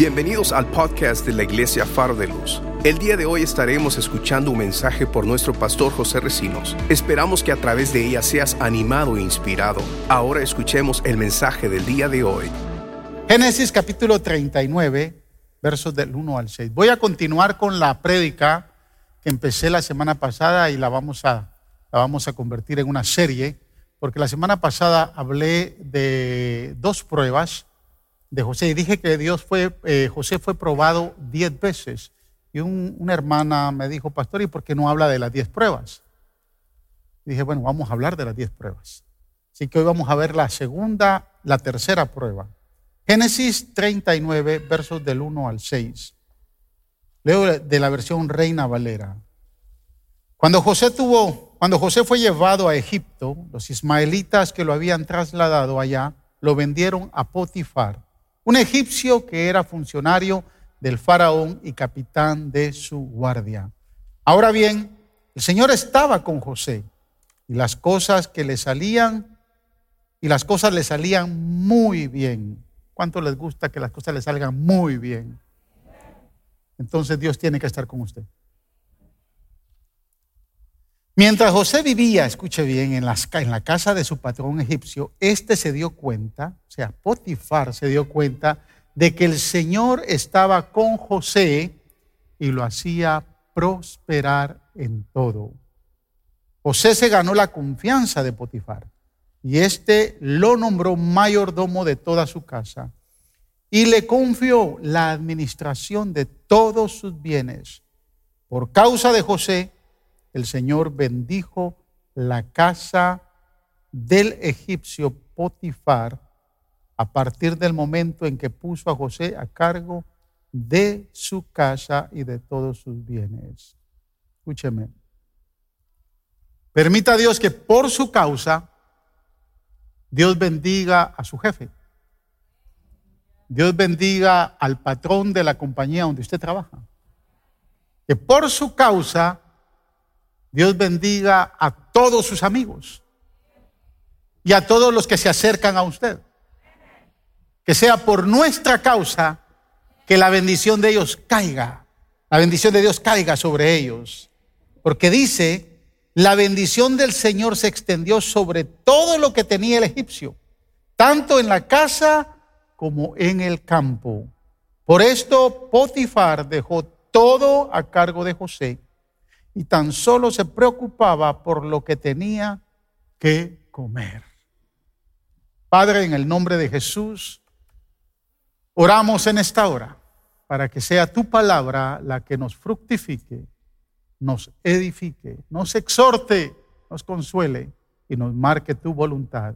Bienvenidos al podcast de la Iglesia Faro de Luz. El día de hoy estaremos escuchando un mensaje por nuestro pastor José Recinos. Esperamos que a través de ella seas animado e inspirado. Ahora escuchemos el mensaje del día de hoy. Génesis capítulo 39, versos del 1 al 6. Voy a continuar con la prédica que empecé la semana pasada y la vamos a, la vamos a convertir en una serie, porque la semana pasada hablé de dos pruebas de José. Y dije que Dios fue, eh, José fue probado diez veces. Y una hermana me dijo, pastor, ¿y por qué no habla de las diez pruebas? Y dije, bueno, vamos a hablar de las diez pruebas. Así que hoy vamos a ver la segunda, la tercera prueba. Génesis 39, versos del 1 al 6. Leo de la versión Reina Valera. Cuando José tuvo, cuando José fue llevado a Egipto, los ismaelitas que lo habían trasladado allá lo vendieron a Potifar, un egipcio que era funcionario del faraón y capitán de su guardia. Ahora bien, el Señor estaba con José y las cosas que le salían, y las cosas le salían muy bien. ¿Cuánto les gusta que las cosas le salgan muy bien? Entonces Dios tiene que estar con usted. Mientras José vivía, escuche bien, en, la casa de su patrón egipcio, este se dio cuenta, o sea, Potifar se dio cuenta de que el Señor estaba con José y lo hacía prosperar en todo. José se ganó la confianza de Potifar y éste lo nombró mayordomo de toda su casa y le confió la administración de todos sus bienes. Por causa de José, el Señor bendijo la casa del egipcio Potifar a partir del momento en que puso a José a cargo de su casa y de todos sus bienes. Escúcheme. Permita a Dios que por su causa Dios bendiga a su jefe. Dios bendiga al patrón de la compañía donde usted trabaja. Que por su causa Dios bendiga a todos sus amigos y a todos los que se acercan a usted. Que sea por nuestra causa que la bendición de ellos caiga, la bendición de Dios caiga sobre ellos. Porque dice, la bendición del Señor se extendió sobre todo lo que tenía el egipcio, tanto en la casa como en el campo. Por esto Potifar dejó todo a cargo de José y tan solo se preocupaba por lo que tenía que comer. Padre, en el nombre de Jesús, oramos en esta hora para que sea tu palabra la que nos fructifique, nos edifique, nos exhorte, nos consuele y nos marque tu voluntad.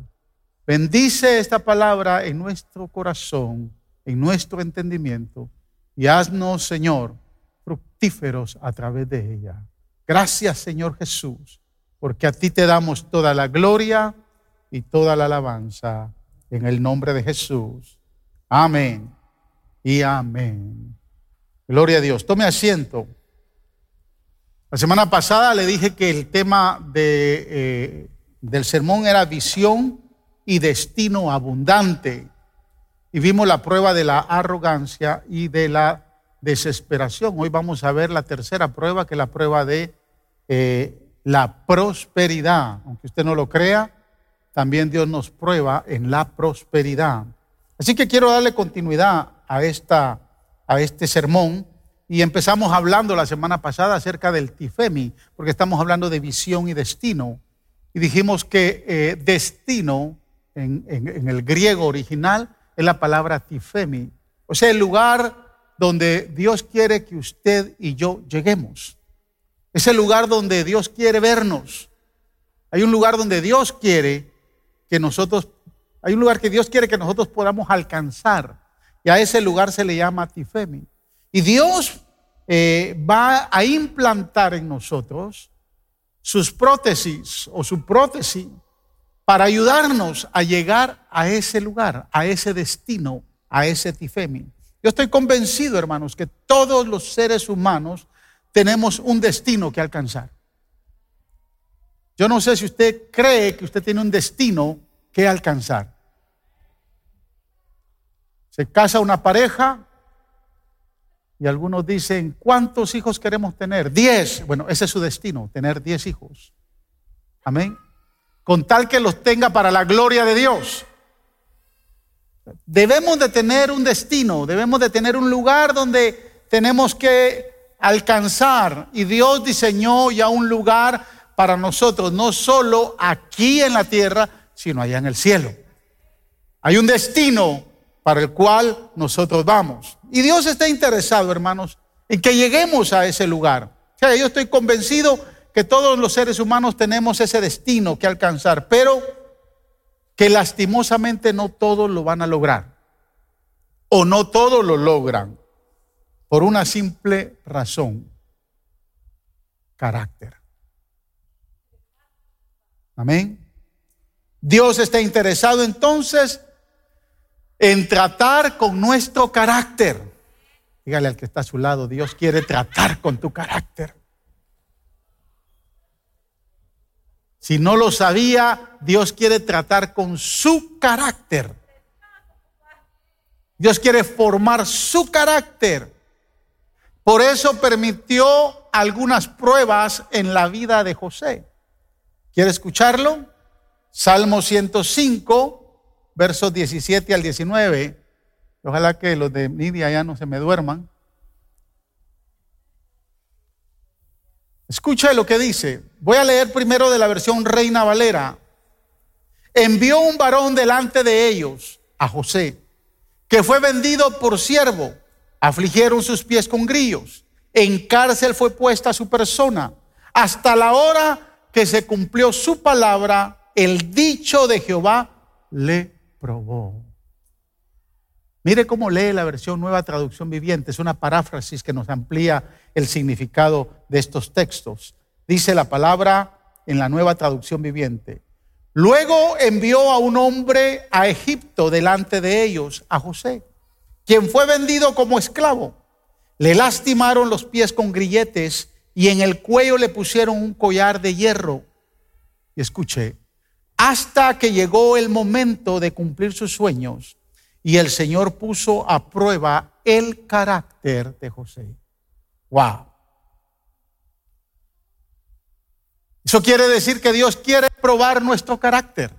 Bendice esta palabra en nuestro corazón, en nuestro entendimiento y haznos, Señor, fructíferos a través de ella. Gracias Señor Jesús, porque a ti te damos toda la gloria y toda la alabanza en el nombre de Jesús. Amén y amén. Gloria a Dios. Tome asiento. La semana pasada le dije que el tema de, eh, del sermón era visión y destino abundante. Y vimos la prueba de la arrogancia y de la desesperación. Hoy vamos a ver la tercera prueba, que es la prueba de eh, la prosperidad. Aunque usted no lo crea, también Dios nos prueba en la prosperidad. Así que quiero darle continuidad a, esta, a este sermón. Y empezamos hablando la semana pasada acerca del tifemi, porque estamos hablando de visión y destino. Y dijimos que eh, destino en, en el griego original es la palabra tifemi, o sea, el lugar donde Dios quiere que usted y yo lleguemos. Es el lugar donde Dios quiere vernos. Hay un lugar donde Dios quiere que nosotros, hay un lugar que Dios quiere que nosotros podamos alcanzar. Y a ese lugar se le llama Tifemi. Y Dios eh, va a implantar en nosotros sus prótesis o su prótesis para ayudarnos a llegar a ese lugar, a ese destino, a ese Tifemi. Yo estoy convencido, hermanos, que todos los seres humanos tenemos un destino que alcanzar. Yo no sé si usted cree que usted tiene un destino que alcanzar. Se casa una pareja Y algunos dicen, ¿cuántos hijos queremos tener? Diez. Bueno, ese es su destino, tener diez hijos. Amén. Con tal que los tenga para la gloria de Dios. Debemos de tener un destino, debemos de tener un lugar donde tenemos que alcanzar. Y Dios diseñó ya un lugar para nosotros, no solo aquí en la tierra, sino allá en el cielo. Hay un destino para el cual nosotros vamos. Y Dios está interesado, hermanos, en que lleguemos a ese lugar. O sea, yo estoy convencido que todos los seres humanos tenemos ese destino que alcanzar, pero que lastimosamente no todos lo van a lograr. O no todos lo logran. Por una simple razón. Carácter. Amén. Dios está interesado entonces en tratar con nuestro carácter. Dígale al que está a su lado, Dios quiere tratar con tu carácter. Si no lo sabía, Dios quiere tratar con su carácter. Dios quiere formar su carácter. Por eso permitió algunas pruebas en la vida de José. ¿Quiere escucharlo? Salmo 105, versos 17 al 19. Ojalá que los de Nidia ya no se me duerman. Escucha lo que dice. Voy a leer primero de la versión Reina Valera. Envió un varón delante de ellos, a José, que fue vendido por siervo. Afligieron sus pies con grillos. En cárcel fue puesta su persona. Hasta la hora que se cumplió su palabra, el dicho de Jehová le probó. Mire cómo lee la versión Nueva Traducción Viviente. Es una paráfrasis que nos amplía el significado de estos textos. Dice la palabra en la nueva traducción viviente. Luego envió a un hombre a Egipto delante de ellos, a José, quien fue vendido como esclavo. Le lastimaron los pies con grilletes y en el cuello le pusieron un collar de hierro. Y escuché, hasta que llegó el momento de cumplir sus sueños y el Señor puso a prueba el carácter de José. Wow. Eso quiere decir que Dios quiere probar nuestro carácter.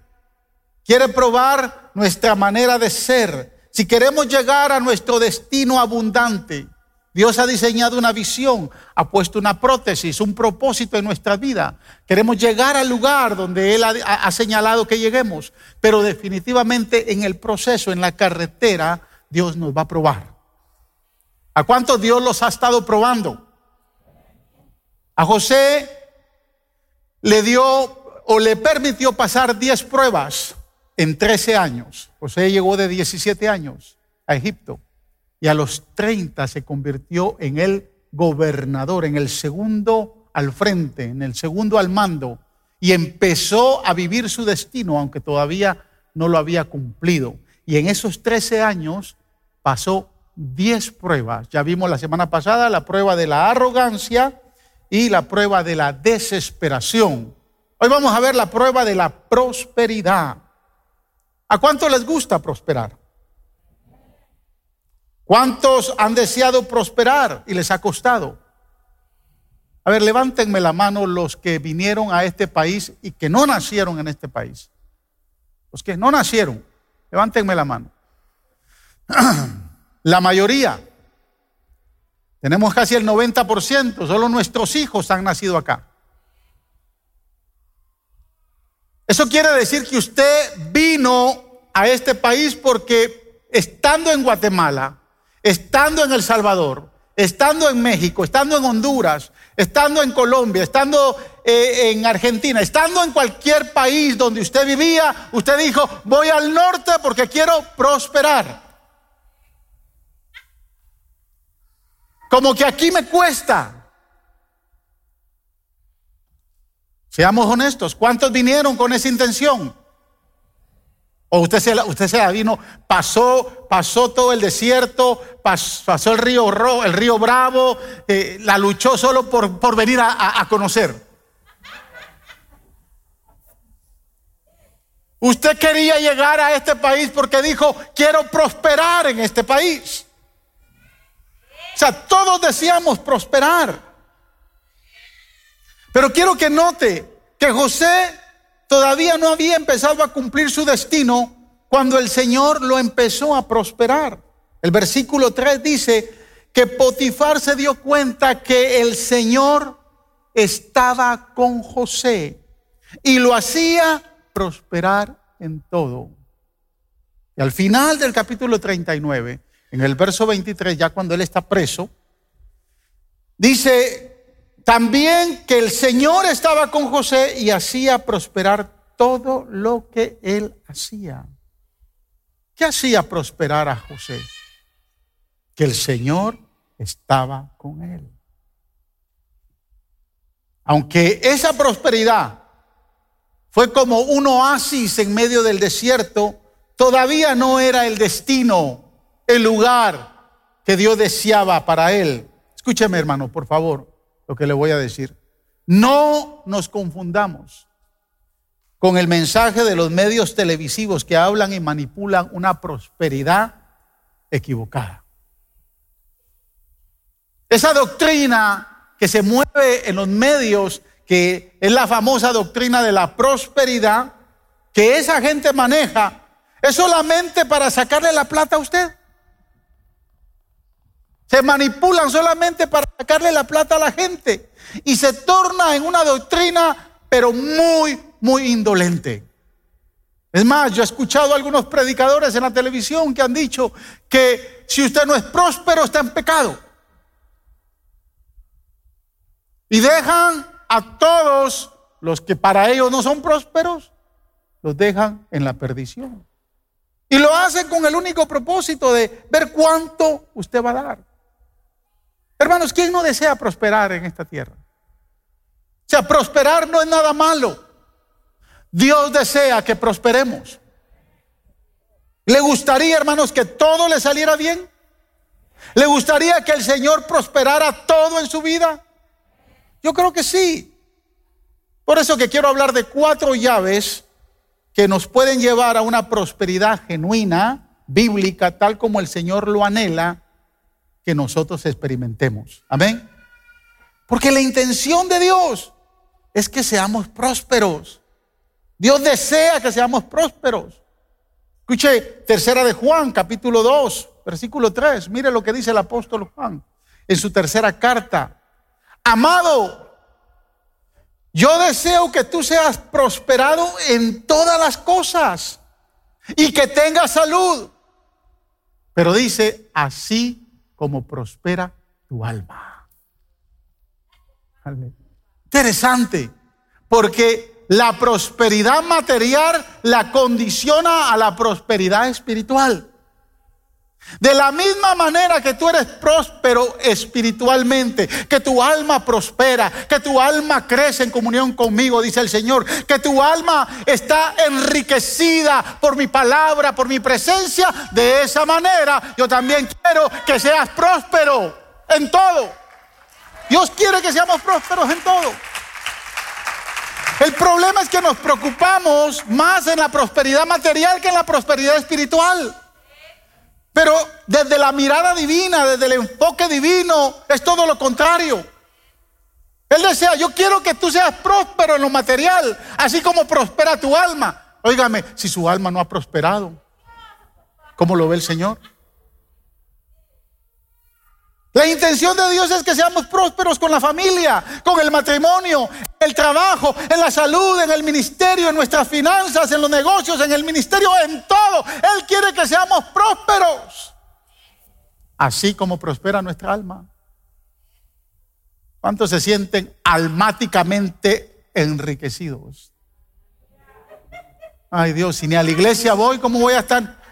Quiere probar nuestra manera de ser. Si queremos llegar a nuestro destino abundante, Dios ha diseñado una visión, ha puesto una prótesis, un propósito en nuestra vida. Queremos llegar al lugar donde Él ha, ha, señalado que lleguemos, pero definitivamente en el proceso, en la carretera, Dios nos va a probar. ¿A cuántos Dios los ha estado probando? A José le dio o le permitió pasar 10 pruebas en 13 años. José llegó de 17 años a Egipto y a los 30 se convirtió en el gobernador, en el segundo al frente, en el segundo al mando y empezó a vivir su destino, aunque todavía no lo había cumplido. Y en esos 13 años pasó 10 pruebas. Ya vimos la semana pasada la prueba de la arrogancia y la prueba de la desesperación. Hoy vamos a ver la prueba de la prosperidad. ¿A cuánto les gusta prosperar? ¿Cuántos han deseado prosperar y les ha costado? A ver, levántenme la mano los que vinieron a este país y que no nacieron en este país. Los que no nacieron, levántenme la mano. La mayoría. Tenemos casi el 90%, solo nuestros hijos han nacido acá. Eso quiere decir que usted vino a este país porque estando en Guatemala, estando en El Salvador, estando en México, estando en Honduras, estando en Colombia, estando eh, en Argentina, estando en cualquier país donde usted vivía, usted dijo, voy al norte porque quiero prosperar. Como que aquí me cuesta. Seamos honestos, ¿cuántos vinieron con esa intención? O usted se, usted se vino, pasó, pasó todo el desierto, pasó, el río el río Bravo, eh, la luchó solo por, por venir a, a conocer. Usted quería llegar a este país porque dijo, quiero prosperar en este país. O sea, todos deseamos prosperar. Pero quiero que note que José todavía no había empezado a cumplir su destino cuando el Señor lo empezó a prosperar. El versículo 3 dice que Potifar se dio cuenta que el Señor estaba con José y lo hacía prosperar en todo. Y al final del capítulo 39, en el verso 23, ya cuando él está preso, dice también que el Señor estaba con José y hacía prosperar todo lo que él hacía. ¿Qué hacía prosperar a José? Que el Señor estaba con él. Aunque esa prosperidad fue como un oasis en medio del desierto, todavía no era el destino, el lugar que Dios deseaba para él. Escúcheme hermano, por favor, lo que le voy a decir. No nos confundamos con el mensaje de los medios televisivos que hablan y manipulan una prosperidad equivocada. Esa doctrina que se mueve en los medios, que es la famosa doctrina de la prosperidad, que esa gente maneja, es solamente para sacarle la plata a usted. Se manipulan solamente para sacarle la plata a la gente y se torna en una doctrina, pero muy, muy indolente. Es más, yo he escuchado a algunos predicadores en la televisión que han dicho que si usted no es próspero está en pecado. Y dejan a todos los que para ellos no son prósperos, los dejan en la perdición. Y lo hacen con el único propósito de ver cuánto usted va a dar. Hermanos, ¿quién no desea prosperar en esta tierra? O sea, prosperar no es nada malo. Dios desea que prosperemos. ¿Le gustaría, hermanos, que todo le saliera bien? ¿Le gustaría que el Señor prosperara todo en su vida? Yo creo que sí. Por eso que quiero hablar de cuatro llaves que nos pueden llevar a una prosperidad genuina, bíblica, tal como el Señor lo anhela, que nosotros experimentemos. Amén. Porque la intención de Dios es que seamos prósperos. Dios desea que seamos prósperos. Escuche, tercera de Juan, capítulo 2, versículo 3. Mire lo que dice el apóstol Juan en su tercera carta. Amado, yo deseo que tú seas prosperado en todas las cosas y que tengas salud. Pero dice, así como prospera tu alma. Interesante, porque la prosperidad material la condiciona a la prosperidad espiritual. De la misma manera que tú eres próspero espiritualmente, que tu alma prospera, que tu alma crece en comunión conmigo, dice el Señor, que tu alma está enriquecida por mi palabra, por mi presencia, de esa manera yo también quiero que seas próspero en todo. Dios quiere que seamos prósperos en todo. El problema es que nos preocupamos más en la prosperidad material que en la prosperidad espiritual. Pero desde la mirada divina, desde el enfoque divino, es todo lo contrario. Él desea, yo quiero que tú seas próspero en lo material, así como prospera tu alma. Óigame, si su alma no ha prosperado, ¿cómo lo ve el Señor? La intención de Dios es que seamos prósperos con la familia, con el matrimonio, el trabajo, en la salud, en el ministerio, en nuestras finanzas, en los negocios, en el ministerio, en todo. Él quiere que seamos prósperos. Así como prospera nuestra alma. ¿Cuántos se sienten almáticamente enriquecidos? Ay Dios, si ni a la iglesia voy, ¿cómo voy a estar?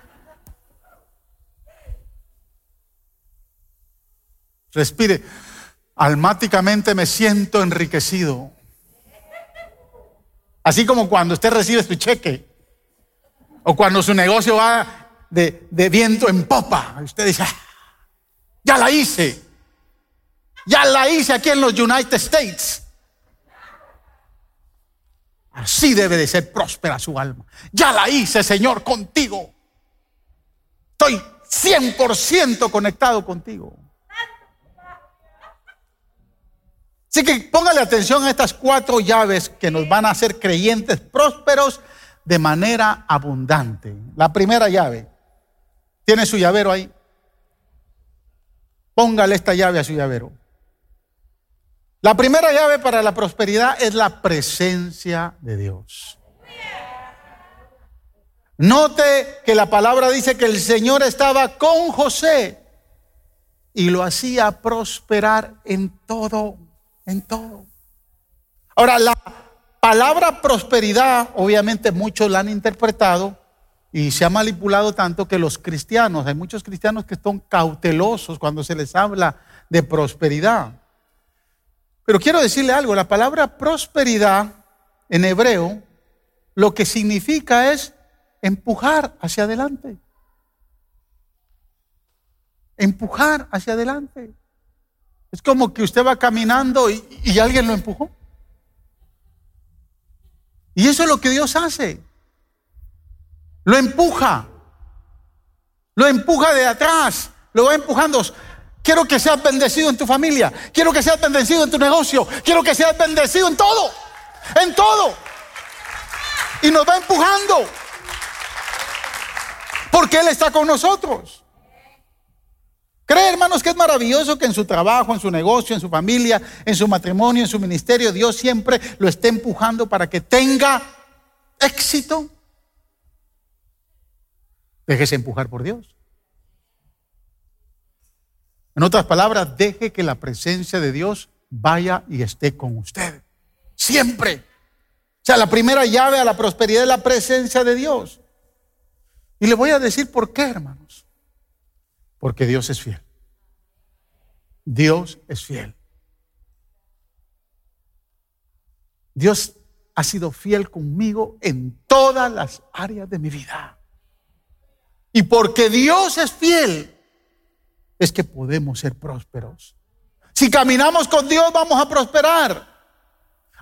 Respire. Almáticamente me siento enriquecido. Así como cuando usted recibe su cheque o cuando su negocio va de, viento en popa. Usted dice, ah, ya la hice. Ya la hice aquí en los United States. Así debe de ser próspera su alma. Ya la hice, Señor, contigo. Estoy 100% conectado contigo. Así que póngale atención a estas cuatro llaves que nos van a hacer creyentes prósperos de manera abundante. La primera llave, tiene su llavero ahí. Póngale esta llave a su llavero. La primera llave para la prosperidad es la presencia de Dios. Note que la palabra dice que el Señor estaba con José y lo hacía prosperar en todo, en todo. Ahora, la palabra prosperidad, obviamente muchos la han interpretado y se ha manipulado tanto que los cristianos, hay muchos cristianos que están cautelosos cuando se les habla de prosperidad. Pero quiero decirle algo, la palabra prosperidad en hebreo lo que significa es empujar hacia adelante. Empujar hacia adelante. Es como que usted va caminando y, alguien lo empujó. Y eso es lo que Dios hace. Lo empuja. Lo empuja de atrás. Lo va empujando. Quiero que seas bendecido en tu familia. Quiero que seas bendecido en tu negocio. Quiero que seas bendecido en todo. En todo. Y nos va empujando. Porque Él está con nosotros. ¿Cree, hermanos, que es maravilloso que en su trabajo, en su negocio, en su familia, en su matrimonio, en su ministerio, Dios siempre lo esté empujando para que tenga éxito? Déjese empujar por Dios. En otras palabras, deje que la presencia de Dios vaya y esté con usted. Siempre. O sea, la primera llave a la prosperidad es la presencia de Dios. Y le voy a decir por qué, hermanos. Porque Dios es fiel. Dios es fiel. Dios ha sido fiel conmigo en todas las áreas de mi vida. Y porque Dios es fiel, es que podemos ser prósperos. Si caminamos con Dios, vamos a prosperar.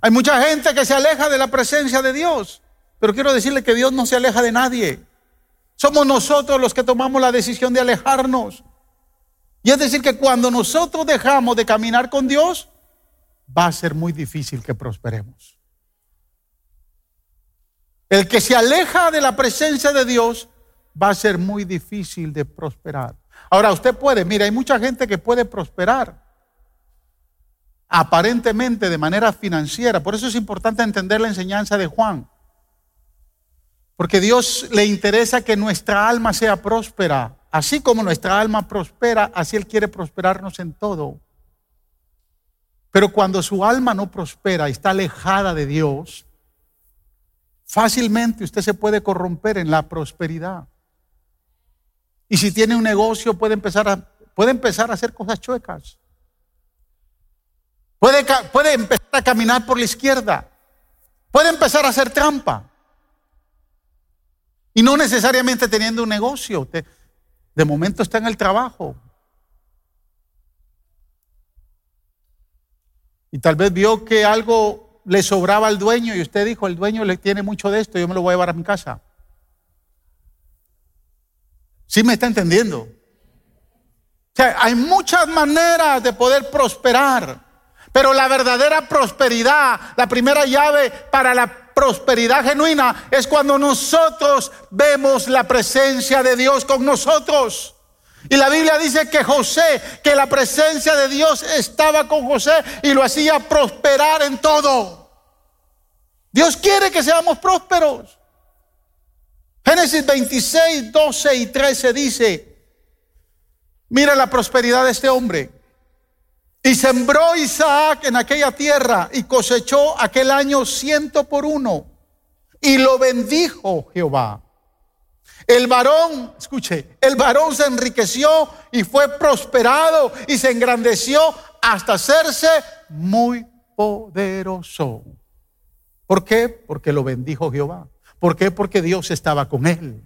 Hay mucha gente que se aleja de la presencia de Dios, pero quiero decirle que Dios no se aleja de nadie. Somos nosotros los que tomamos la decisión de alejarnos. Y es decir, que cuando nosotros dejamos de caminar con Dios, va a ser muy difícil que prosperemos. El que se aleja de la presencia de Dios va a ser muy difícil de prosperar. Ahora, usted puede, mira, hay mucha gente que puede prosperar aparentemente de manera financiera. Por eso es importante entender la enseñanza de Juan. Porque Dios le interesa que nuestra alma sea próspera. Así como nuestra alma prospera, así Él quiere prosperarnos en todo. Pero cuando su alma no prospera y está alejada de Dios, fácilmente usted se puede corromper en la prosperidad. Y si tiene un negocio puede empezar a, puede empezar a hacer cosas chuecas. Puede, puede empezar a caminar por la izquierda. Puede empezar a hacer trampa. Y no necesariamente teniendo un negocio. de momento está en el trabajo. Y tal vez vio que algo le sobraba al dueño y usted dijo, el dueño le tiene mucho de esto, yo me lo voy a llevar a mi casa. ¿Sí me está entendiendo? O sea, hay muchas maneras de poder prosperar, pero la verdadera prosperidad, la primera llave para la prosperidad genuina es cuando nosotros vemos la presencia de Dios con nosotros. Y la Biblia dice que José, que la presencia de Dios estaba con José y lo hacía prosperar en todo. Dios quiere que seamos prósperos. Génesis 26, 12 y 13 dice, mira la prosperidad de este hombre. Y sembró Isaac en aquella tierra y cosechó aquel año ciento por uno. Y lo bendijo Jehová. El varón, escuche, el varón se enriqueció y fue prosperado y se engrandeció hasta hacerse muy poderoso. ¿Por qué? Porque lo bendijo Jehová. ¿Por qué? Porque Dios estaba con él.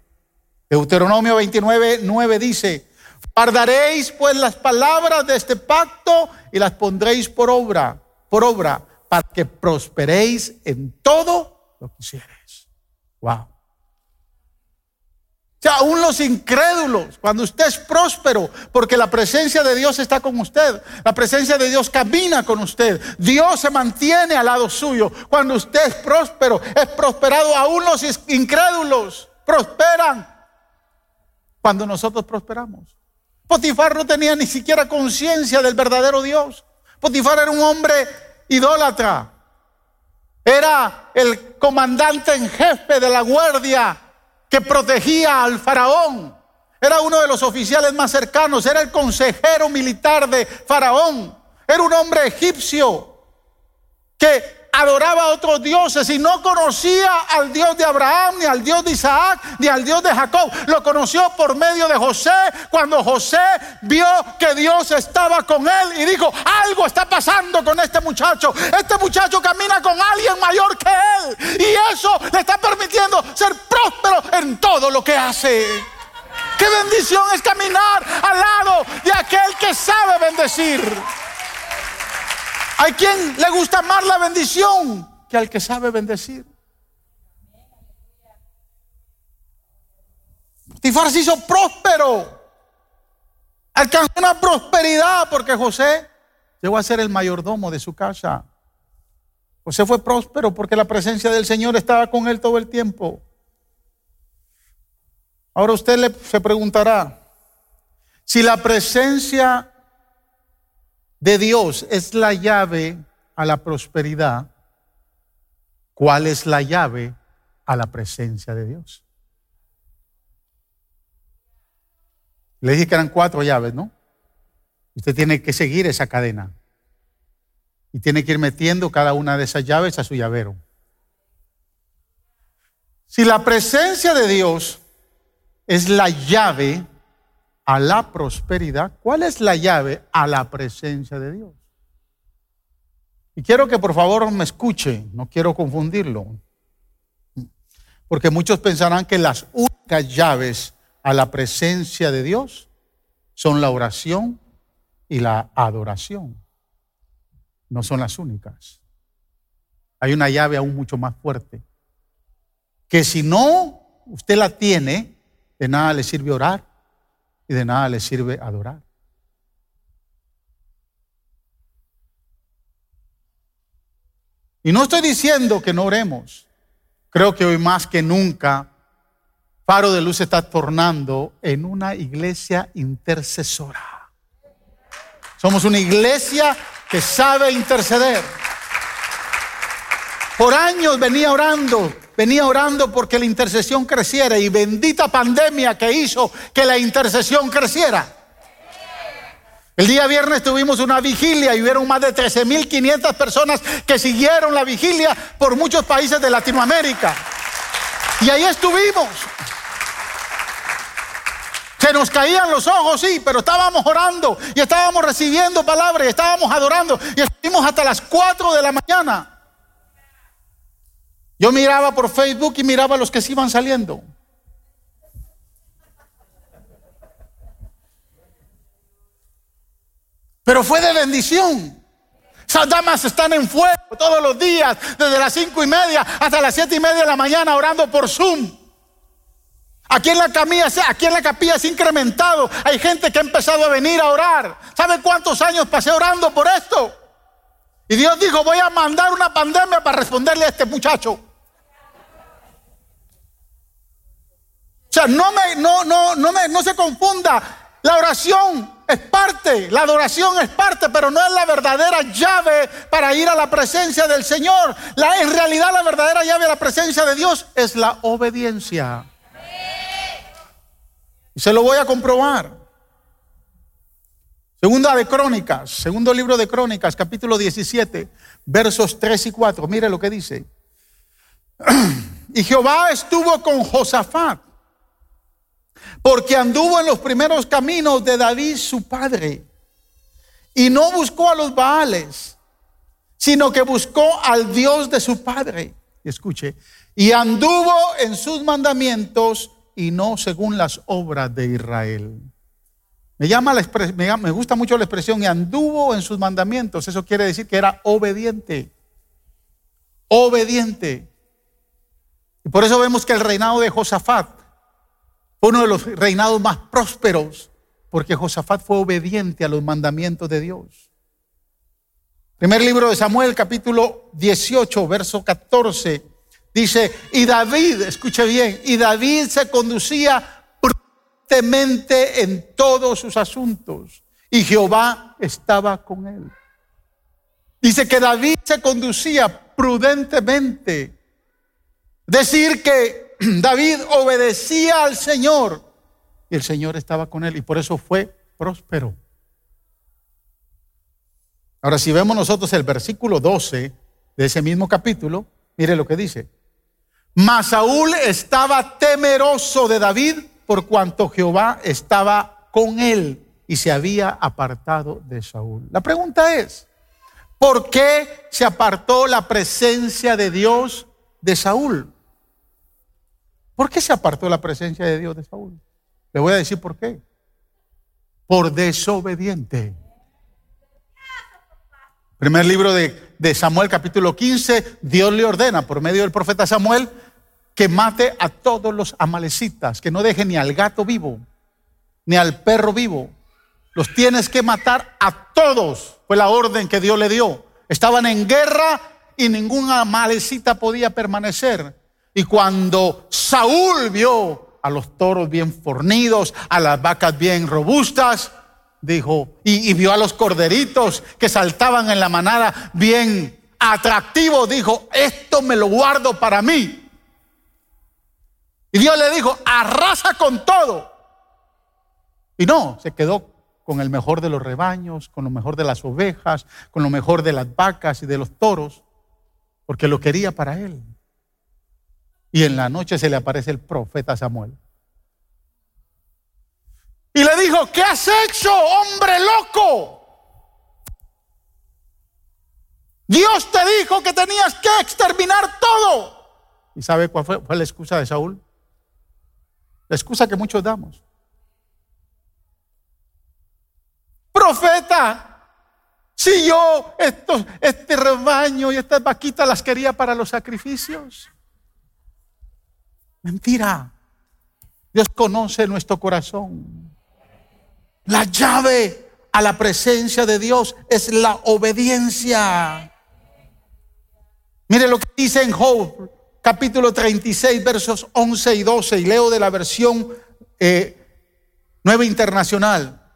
Deuteronomio 29, 9 dice, Guardaréis pues las palabras de este pacto y las pondréis por obra, por obra, para que prosperéis en todo lo que hicieres. Wow. sea, aún los incrédulos, cuando usted es próspero, porque la presencia de Dios está con usted, la presencia de Dios camina con usted, Dios se mantiene al lado suyo. Cuando usted es próspero, es prosperado, aún los incrédulos prosperan cuando nosotros prosperamos. Potifar no tenía ni siquiera conciencia del verdadero Dios. Potifar era un hombre idólatra. Era el comandante en jefe de la guardia que protegía al faraón. Era uno de los oficiales más cercanos, era el consejero militar de faraón. Era un hombre egipcio que adoraba a otros dioses y no conocía al Dios de Abraham, ni al Dios de Isaac, ni al Dios de Jacob. Lo conoció por medio de José, cuando José vio que Dios estaba con él y dijo, algo está pasando con este muchacho. Este muchacho camina con alguien mayor que él y eso le está permitiendo ser próspero en todo lo que hace. Qué bendición es caminar al lado de aquel que sabe bendecir. Hay quien le gusta más la bendición que al que sabe bendecir. Tifar se hizo próspero. Alcanzó una prosperidad porque José llegó a ser el mayordomo de su casa. José fue próspero porque la presencia del Señor estaba con él todo el tiempo. Ahora usted le, se preguntará, si la presencia de Dios es la llave a la prosperidad, ¿cuál es la llave a la presencia de Dios? Le dije que eran cuatro llaves, ¿no? Usted tiene que seguir esa cadena. Y tiene que ir metiendo cada una de esas llaves a su llavero. Si la presencia de Dios es la llave a la prosperidad, ¿cuál es la llave a la presencia de Dios? Y quiero que por favor me escuche, no quiero confundirlo, porque muchos pensarán que las únicas llaves a la presencia de Dios son la oración y la adoración. No son las únicas. Hay una llave aún mucho más fuerte, que si no usted la tiene, de nada le sirve orar, y de nada le sirve adorar. Y no estoy diciendo que no oremos. Creo que hoy más que nunca, Faro de Luz está tornando en una iglesia intercesora. Somos una iglesia que sabe interceder. Por años venía orando venía orando porque la intercesión creciera y bendita pandemia que hizo que la intercesión creciera. El día viernes tuvimos una vigilia y hubieron más de 13.500 personas que siguieron la vigilia por muchos países de Latinoamérica. Y ahí estuvimos. Se nos caían los ojos, sí, pero estábamos orando y estábamos recibiendo palabras y estábamos adorando y estuvimos hasta las 4 de la mañana. Yo miraba por Facebook y miraba a los que se iban saliendo. Pero fue de bendición. Esas damas están en fuego todos los días, desde las cinco y media hasta las siete y media de la mañana, orando por Zoom. Aquí en la capilla, aquí en la capilla se ha incrementado. Hay gente que ha empezado a venir a orar. ¿Sabe cuántos años pasé orando por esto? Y Dios dijo, voy a mandar una pandemia para responderle a este muchacho. Sea, no, me, no, no, no, me, no se confunda. La oración es parte, la adoración es parte, pero no es la verdadera llave para ir a la presencia del Señor. La, en realidad la verdadera llave a la presencia de Dios es la obediencia. Y se lo voy a comprobar. Segunda de Crónicas, segundo libro de Crónicas, capítulo 17, versos 3 y 4. Mire lo que dice. Y Jehová estuvo con Josafat, porque anduvo en los primeros caminos de David su padre, y no buscó a los Baales, sino que buscó al Dios de su padre. Escuche, y anduvo en sus mandamientos y no según las obras de Israel. Me, me gusta mucho la expresión y anduvo en sus mandamientos. Eso quiere decir que era obediente. Obediente. Y por eso vemos que el reinado de Josafat Uno de los reinados más prósperos porque Josafat fue obediente a los mandamientos de Dios. Primer libro de Samuel, capítulo 18, verso 14, dice, y David, escuche bien, y David se conducía prudentemente en todos sus asuntos, y Jehová estaba con él. Dice que David se conducía prudentemente. Decir que David obedecía al Señor y el Señor estaba con él y por eso fue próspero. Ahora, si vemos nosotros el versículo 12 de ese mismo capítulo, mire lo que dice. Mas Saúl estaba temeroso de David por cuanto Jehová estaba con él y se había apartado de Saúl. La pregunta es, ¿por qué se apartó la presencia de Dios de Saúl? ¿Por qué se apartó la presencia de Dios de Saúl? Le voy a decir por qué. Por desobediente. Primer libro de, Samuel capítulo 15, Dios le ordena por medio del profeta Samuel que mate a todos los amalecitas, que no deje ni al gato vivo, ni al perro vivo. Los tienes que matar a todos. Fue la orden que Dios le dio. Estaban en guerra y ningún amalecita podía permanecer. Y cuando Saúl vio a los toros bien fornidos, a las vacas bien robustas, dijo, y, vio a los corderitos que saltaban en la manada bien atractivos, dijo, esto me lo guardo para mí. Y Dios le dijo, arrasa con todo. Y no, se quedó con el mejor de los rebaños, con lo mejor de las ovejas, con lo mejor de las vacas y de los toros, porque lo quería para él. Y en la noche se le aparece el profeta Samuel. Y le dijo, ¿qué has hecho, hombre loco? Dios te dijo que tenías que exterminar todo. ¿Y sabe cuál fue, la excusa de Saúl? La excusa que muchos damos. Profeta, si yo este rebaño y estas vaquitas las quería para los sacrificios. Mentira. Dios conoce nuestro corazón. La llave a la presencia de Dios es la obediencia. Mire lo que dice en Job, capítulo 36, versos 11 y 12, y leo de la versión eh, Nueva Internacional.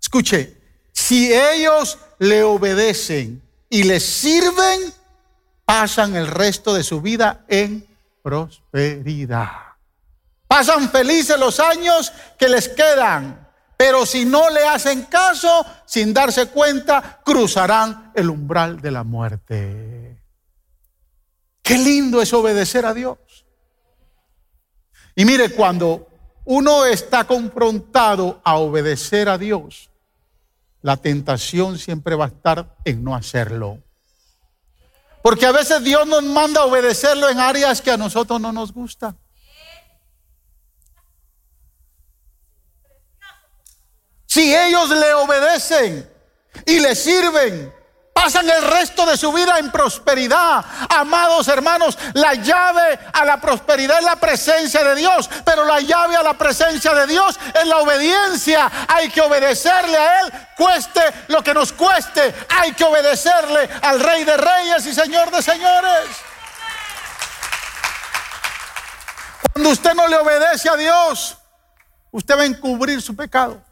Escuche, si ellos le obedecen y le sirven, pasan el resto de su vida en prosperidad. Pasan felices los años que les quedan, pero si no le hacen caso, sin darse cuenta, cruzarán el umbral de la muerte. Qué lindo es obedecer a Dios. Y mire, cuando uno está confrontado a obedecer a Dios, la tentación siempre va a estar en no hacerlo. Porque a veces Dios nos manda a obedecerlo en áreas que a nosotros no nos gusta. Si ellos le obedecen y le sirven, pasan el resto de su vida en prosperidad. Amados hermanos, la llave a la prosperidad es la presencia de Dios, pero la llave a la presencia de Dios es la obediencia. Hay que obedecerle a Él, cueste lo que nos cueste. Hay que obedecerle al Rey de Reyes y Señor de Señores. Cuando usted no le obedece a Dios, usted va a encubrir su pecado.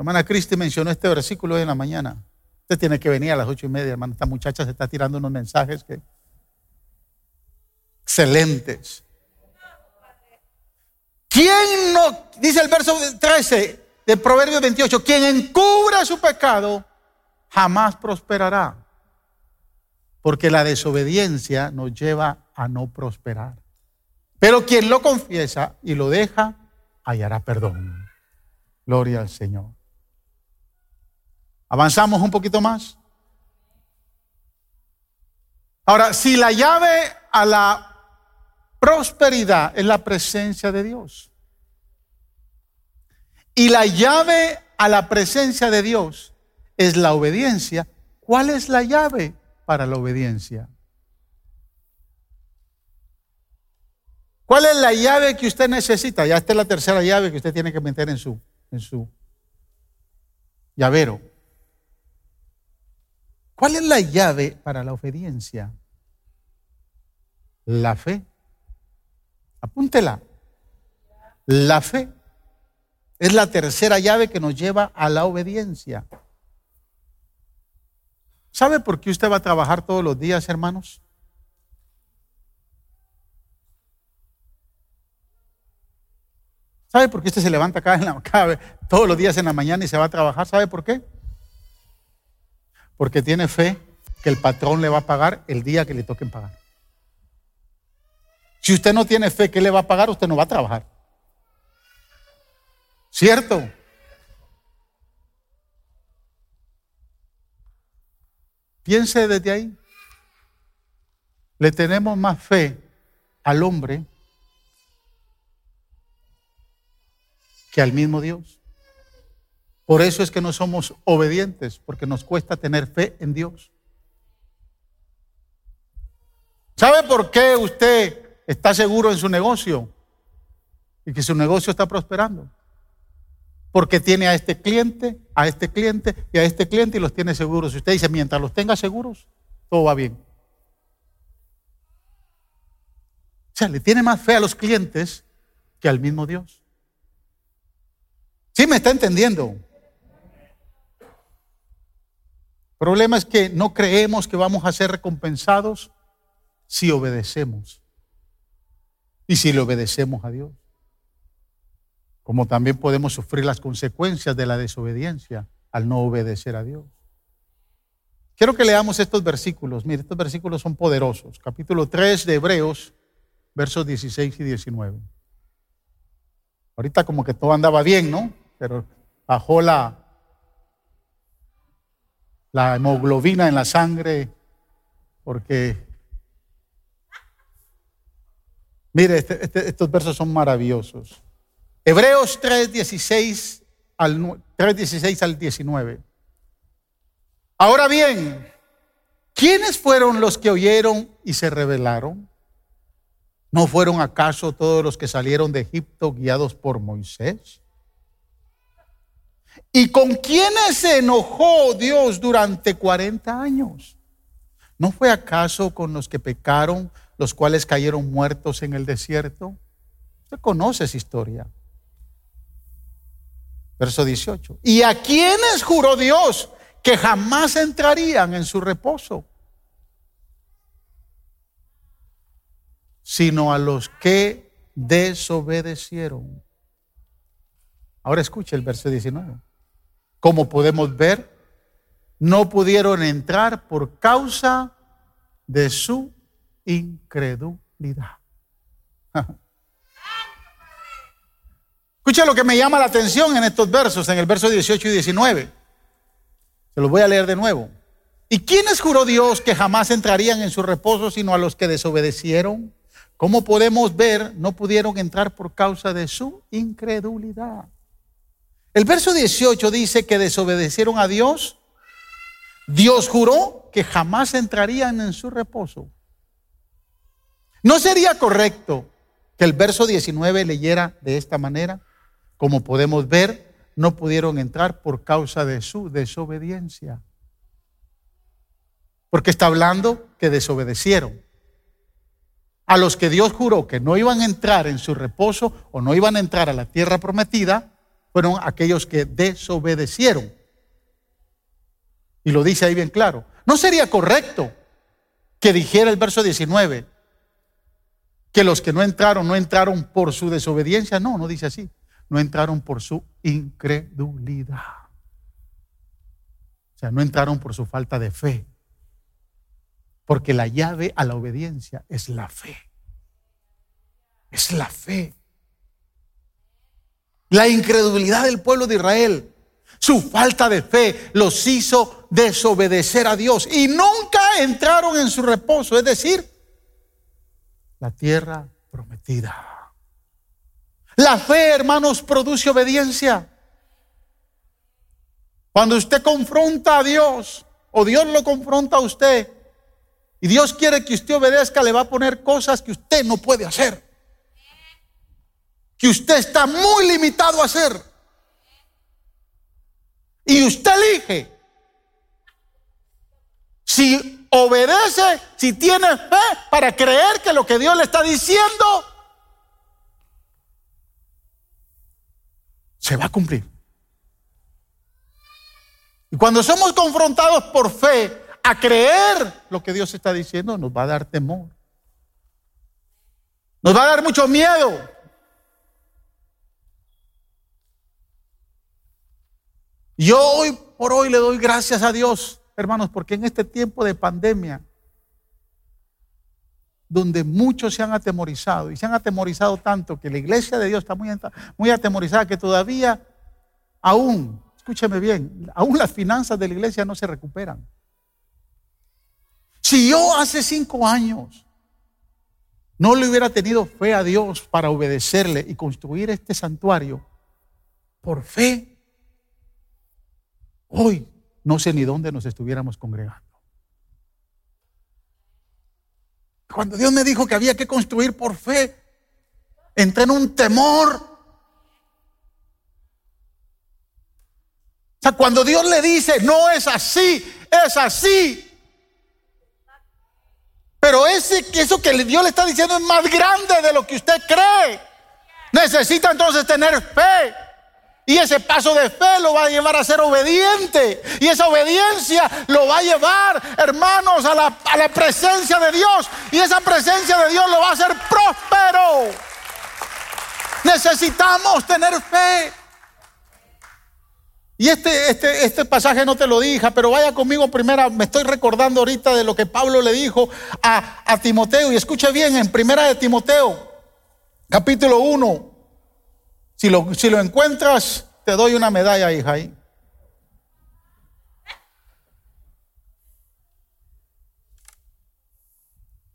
Hermana Cristi mencionó este versículo hoy en la mañana. Usted tiene que venir a las ocho y media, hermano. Esta muchacha se está tirando unos mensajes que excelentes. ¿Quién no, dice el verso 13 de Proverbios 28, quien encubra su pecado jamás prosperará, porque la desobediencia nos lleva a no prosperar. Pero quien lo confiesa y lo deja, hallará perdón. Gloria al Señor. Avanzamos un poquito más. Ahora, si la llave a la prosperidad es la presencia de Dios y la llave a la presencia de Dios es la obediencia, ¿cuál es la llave para la obediencia? ¿Cuál es la llave que usted necesita? Ya esta es la tercera llave que usted tiene que meter en su, en su llavero. ¿Cuál es la llave para la obediencia? La fe. Apúntela. La fe es la tercera llave que nos lleva a la obediencia. ¿Sabe por qué usted va a trabajar todos los días, hermanos? ¿Sabe por qué usted se levanta cada, todos los días en la mañana y se va a trabajar? ¿Sabe por qué? Porque tiene fe que el patrón le va a pagar el día que le toquen pagar. Si usted no tiene fe que le va a pagar, usted no va a trabajar. ¿Cierto? Piense desde ahí. Le tenemos más fe al hombre que al mismo Dios. Por eso es que no somos obedientes, porque nos cuesta tener fe en Dios. ¿Sabe por qué usted está seguro en su negocio y que su negocio está prosperando? Porque tiene a este cliente, a este cliente y a este cliente y los tiene seguros. Y usted dice, mientras los tenga seguros, todo va bien. O sea, le tiene más fe a los clientes que al mismo Dios. ¿Sí me está entendiendo? El problema es que no creemos que vamos a ser recompensados si obedecemos. Y si le obedecemos a Dios. Como también podemos sufrir las consecuencias de la desobediencia al no obedecer a Dios. Quiero que leamos estos versículos. Mire, estos versículos son poderosos. Capítulo 3 de Hebreos, versos 16 y 19. Ahorita como que todo andaba bien, ¿no? pero bajó la, la hemoglobina en la sangre porque, mire, este, este, estos versos son maravillosos. Hebreos 3, al, 3, al 19. Ahora bien, ¿quiénes fueron los que oyeron y se rebelaron? ¿No fueron acaso todos los que salieron de Egipto guiados por Moisés? ¿Y con quiénes se enojó Dios durante 40 años? ¿No fue acaso con los que pecaron, los cuales cayeron muertos en el desierto? Usted conoce esa historia. Verso 18. ¿Y a quiénes juró Dios que jamás entrarían en su reposo? Sino a los que desobedecieron. Ahora escuche el verso 19. Como podemos ver, no pudieron entrar por causa de su incredulidad. Escucha lo que me llama la atención en estos versos, en el verso 18 y 19. Se los voy a leer de nuevo. ¿Y quiénes juró Dios que jamás entrarían en su reposo sino a los que desobedecieron? Como podemos ver, no pudieron entrar por causa de su incredulidad. El verso 18 dice que desobedecieron a Dios. Dios juró que jamás entrarían en su reposo. ¿No sería correcto que el verso 19 leyera de esta manera? Como podemos ver, no pudieron entrar por causa de su desobediencia. Porque está hablando que desobedecieron. A los que Dios juró que no iban a entrar en su reposo o no iban a entrar a la tierra prometida, fueron aquellos que desobedecieron. Y lo dice ahí bien claro. No sería correcto que dijera el verso 19 que los que no entraron no entraron por su desobediencia. No, no dice así. No entraron por su incredulidad. O sea, no entraron por su falta de fe. Porque la llave a la obediencia es la fe. Es la fe. La incredulidad del pueblo de Israel, su falta de fe los hizo desobedecer a Dios y nunca entraron en su reposo, es decir, la tierra prometida. La fe, hermanos, produce obediencia. Cuando usted confronta a Dios o Dios lo confronta a usted y Dios quiere que usted obedezca, le va a poner cosas que usted no puede hacer. Que usted está muy limitado a hacer. Y usted elige si obedece, si tiene fe para creer que lo que Dios le está diciendo se va a cumplir. Y cuando somos confrontados por fe a creer lo que Dios está diciendo, nos va a dar temor. Nos va a dar mucho miedo. Yo hoy por hoy le doy gracias a Dios, hermanos, porque en este tiempo de pandemia, donde muchos se han atemorizado y se han atemorizado tanto que la iglesia de Dios está muy, atemorizada que todavía aún, escúcheme bien, aún las finanzas de la iglesia no se recuperan. Si yo hace cinco años no le hubiera tenido fe a Dios para obedecerle y construir este santuario, por fe, hoy no sé ni dónde nos estuviéramos congregando. Cuando Dios me dijo que había que construir por fe, entré en un temor. O sea, cuando Dios le dice, no es así, es así. Pero ese, eso que Dios le está diciendo es más grande de lo que usted cree. Necesita entonces tener fe. Y ese paso de fe lo va a llevar a ser obediente. Y esa obediencia lo va a llevar, hermanos, a la, a la presencia de Dios. Y esa presencia de Dios lo va a hacer próspero. Necesitamos tener fe. Y este, este, este pasaje no te lo dije, pero vaya conmigo primera, me estoy recordando ahorita de lo que Pablo le dijo a, a Timoteo. Y escuche bien, en primera de Timoteo, capítulo 1, si lo, si lo encuentras, te doy una medalla, hija.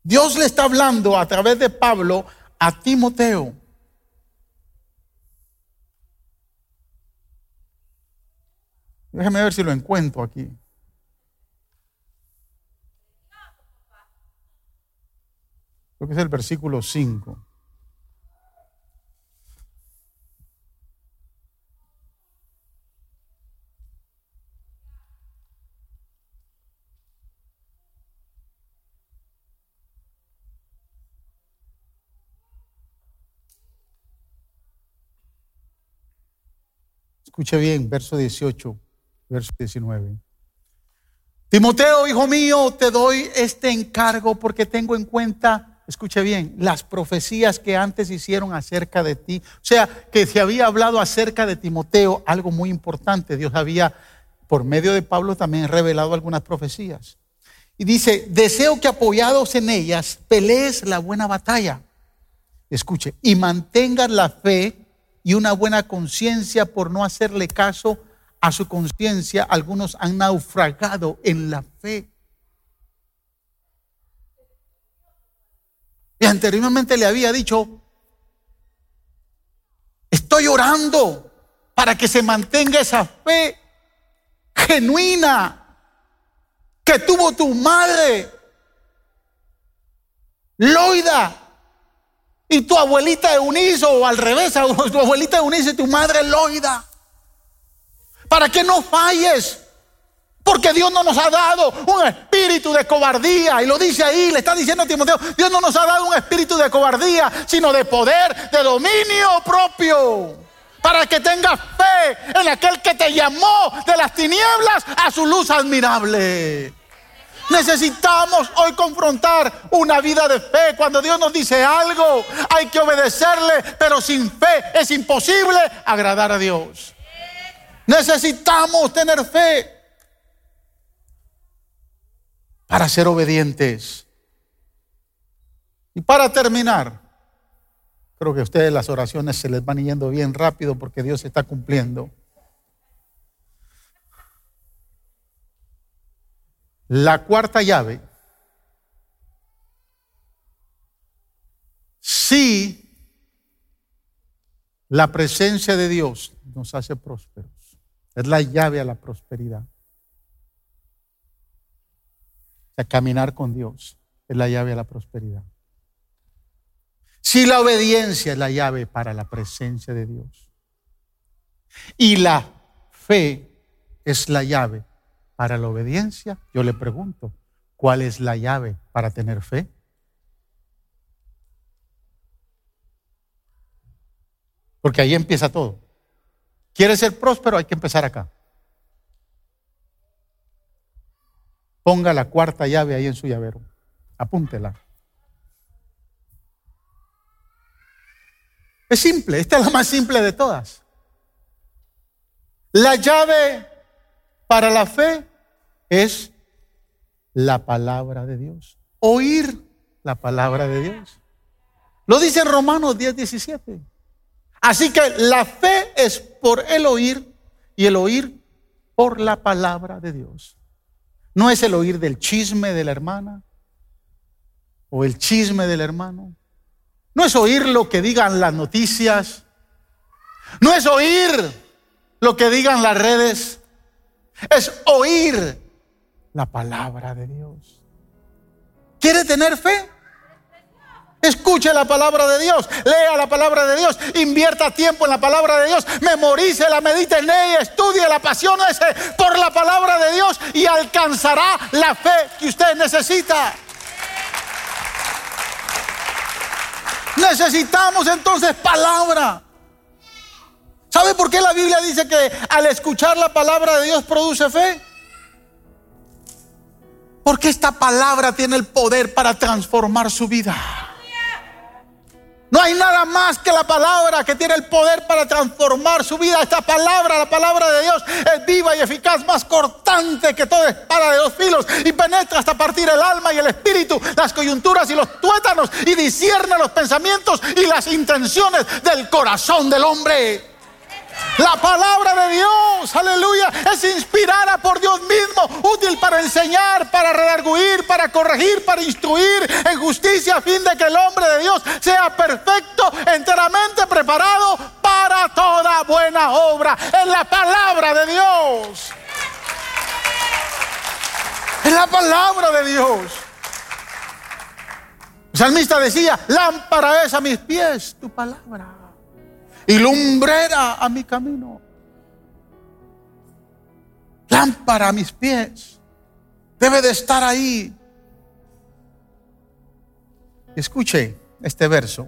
Dios le está hablando a través de Pablo a Timoteo. Déjame ver si lo encuentro aquí. Creo que es el versículo 5. Escuche bien, verso 18, verso 19. Timoteo, hijo mío, te doy este encargo porque tengo en cuenta, escuche bien, las profecías que antes hicieron acerca de ti. O sea, que se había hablado acerca de Timoteo, algo muy importante. Dios había, por medio de Pablo, también revelado algunas profecías. Y dice, deseo que apoyados en ellas pelees la buena batalla. Escuche, y mantengas la fe y una buena conciencia por no hacerle caso a su conciencia. Algunos han naufragado en la fe. Y anteriormente le había dicho, estoy orando para que se mantenga esa fe genuina que tuvo tu madre, Loida, y tu abuelita Eunice, o al revés, tu abuelita Eunice tu madre Loida. Para que no falles. Porque Dios no nos ha dado un espíritu de cobardía. Y lo dice ahí, le está diciendo a Timoteo, Dios no nos ha dado un espíritu de cobardía, sino de poder, de dominio propio. Para que tengas fe en aquel que te llamó de las tinieblas a su luz admirable. Necesitamos hoy confrontar una vida de fe. Cuando Dios nos dice algo, hay que obedecerle, pero sin fe es imposible agradar a Dios. Necesitamos tener fe para ser obedientes. Y para terminar, creo que a ustedes las oraciones se les van yendo bien rápido porque Dios está cumpliendo. La cuarta llave, si la presencia de Dios nos hace prósperos, es la llave a la prosperidad. Caminar con Dios es la llave a la prosperidad. Si la obediencia es la llave para la presencia de Dios y la fe es la llave para la obediencia, yo le pregunto, ¿cuál es la llave para tener fe? Porque ahí empieza todo. ¿Quiere ser próspero? Hay que empezar acá. Ponga la cuarta llave ahí en su llavero. Apúntela. Es simple, esta es la más simple de todas. La llave para la fe es la palabra de Dios. Oír la palabra de Dios. Lo dice Romanos 10, 17. Así que la fe es por el oír y el oír por la palabra de Dios. No es el oír del chisme de la hermana o el chisme del hermano. No es oír lo que digan las noticias. No es oír lo que digan las redes. Es oír la palabra de Dios. ¿Quiere tener fe? Escuche la palabra de Dios, lea la palabra de Dios, invierta tiempo en la palabra de Dios, memorice la, medite en ella, estudie la pasión ese por la palabra de Dios y alcanzará la fe que usted necesita. Necesitamos entonces palabra. ¿Sabe por qué la Biblia dice que al escuchar la palabra de Dios produce fe? Porque esta palabra tiene el poder para transformar su vida. No hay nada más que la palabra que tiene el poder para transformar su vida. Esta palabra, la palabra de Dios, es viva y eficaz, más cortante que toda espada de dos filos y penetra hasta partir el alma y el espíritu, las coyunturas y los tuétanos y discierne los pensamientos y las intenciones del corazón del hombre. La palabra de Dios, aleluya, es inspirada por Dios mismo, útil para enseñar, para redarguir, para corregir, para instruir en justicia, a fin de que el hombre de Dios sea perfecto, enteramente preparado para toda buena obra. En la palabra de Dios. En la palabra de Dios. El salmista decía, lámpara es a mis pies tu palabra y lumbrera a mi camino. Lámpara a mis pies. Debe de estar ahí. Escuche este verso.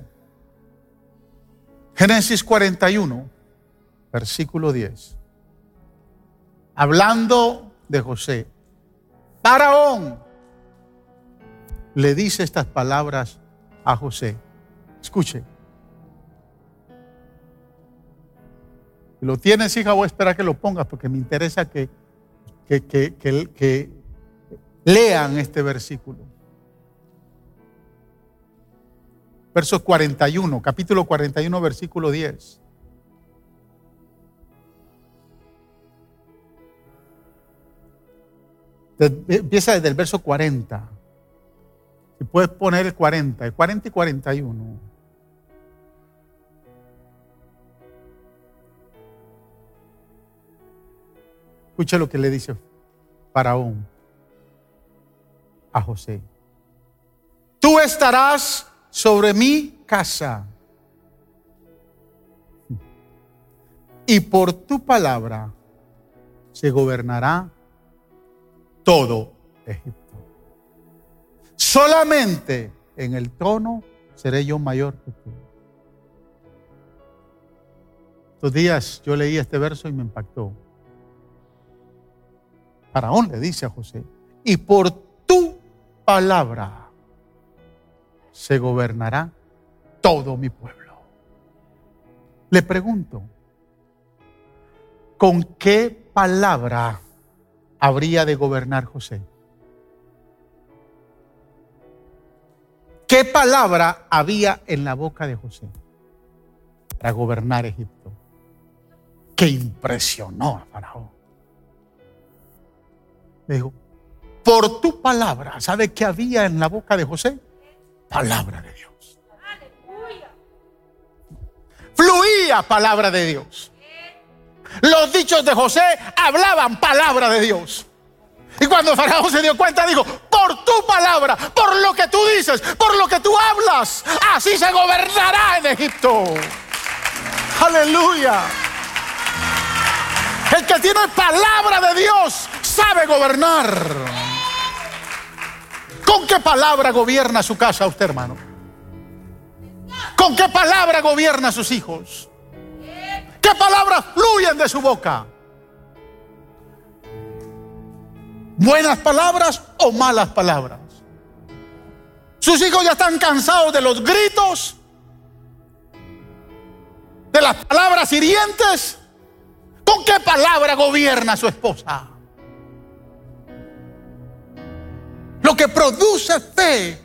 Génesis 41, versículo 10. Hablando de José, Faraón le dice estas palabras a José. Escuche. Lo tienes, hija, voy a esperar que lo pongas porque me interesa que, que, que, que lean este versículo. Verso 41, capítulo 41, versículo 10. Empieza desde el verso 40. Si puedes poner el 40, el 40 y 41. Escucha lo que le dice Faraón a José. Tú estarás sobre mi casa y por tu palabra se gobernará todo Egipto. Solamente en el trono seré yo mayor que tú. Estos días yo leí este verso y me impactó. Faraón le dice a José, y por tu palabra se gobernará todo mi pueblo. Le pregunto, ¿con qué palabra habría de gobernar José? ¿Qué palabra había en la boca de José para gobernar Egipto? Que impresionó a Faraón. Le dijo, por tu palabra, ¿sabe qué había en la boca de José? Palabra de Dios. Fluía palabra de Dios. Los dichos de José hablaban palabra de Dios. Y cuando Faraón se dio cuenta, dijo, por tu palabra, por lo que tú dices, por lo que tú hablas, así se gobernará en Egipto. Aleluya. El que tiene palabra de Dios sabe gobernar. ¿Con qué palabra gobierna su casa usted, hermano? ¿Con qué palabra gobierna a sus hijos? ¿Qué palabras fluyen de su boca? ¿Buenas palabras o malas palabras? Sus hijos ya están cansados de los gritos, de las palabras hirientes. ¿Con qué palabra gobierna su esposa? Produce fe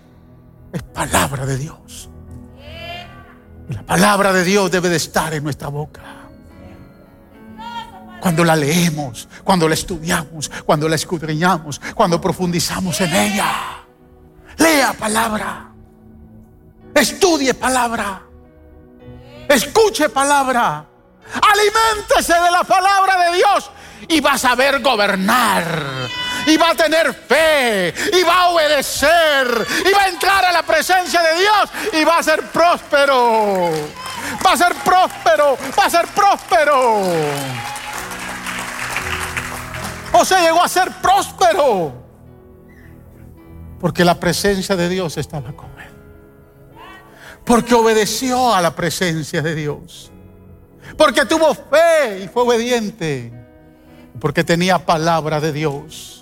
es palabra de Dios. Y la palabra de Dios debe de estar en nuestra boca. Cuando la leemos, cuando la estudiamos, cuando la escudriñamos, cuando profundizamos en ella. Lea palabra. Estudie palabra. Escuche palabra. Aliméntese de la palabra de Dios y va a saber gobernar. Y va a tener fe. Y va a obedecer. Y va a entrar a la presencia de Dios. Y va a ser próspero. Va a ser próspero. Va a ser próspero. O sea, llegó a ser próspero. Porque la presencia de Dios estaba con él. Porque obedeció a la presencia de Dios. Porque tuvo fe y fue obediente. Porque tenía palabra de Dios